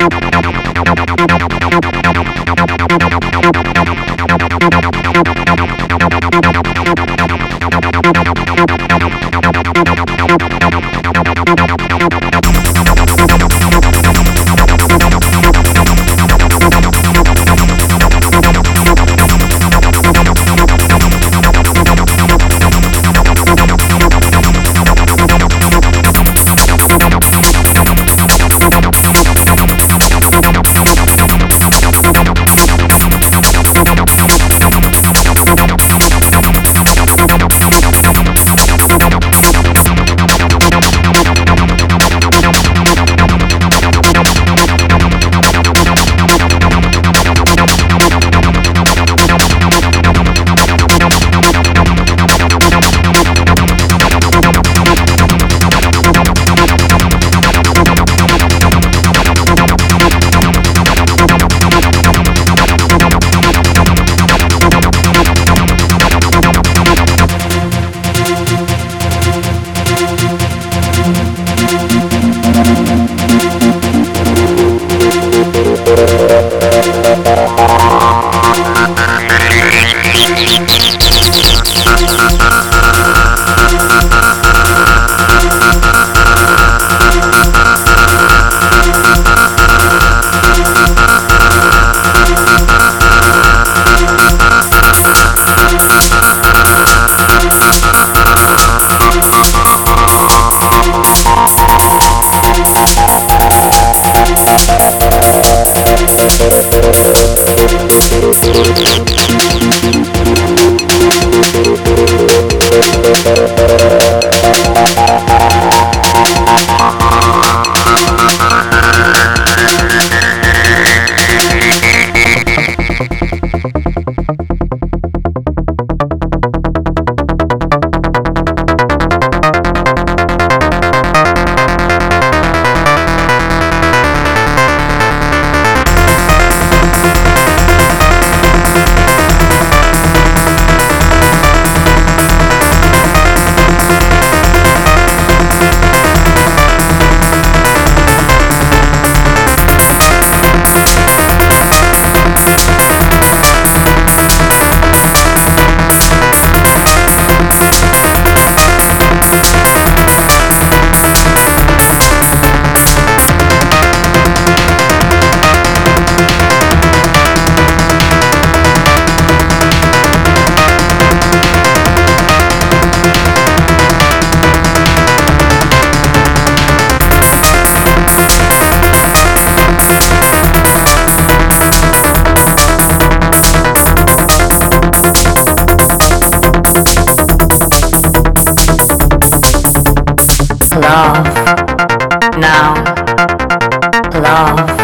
Nope, nope, nope. Love. Now love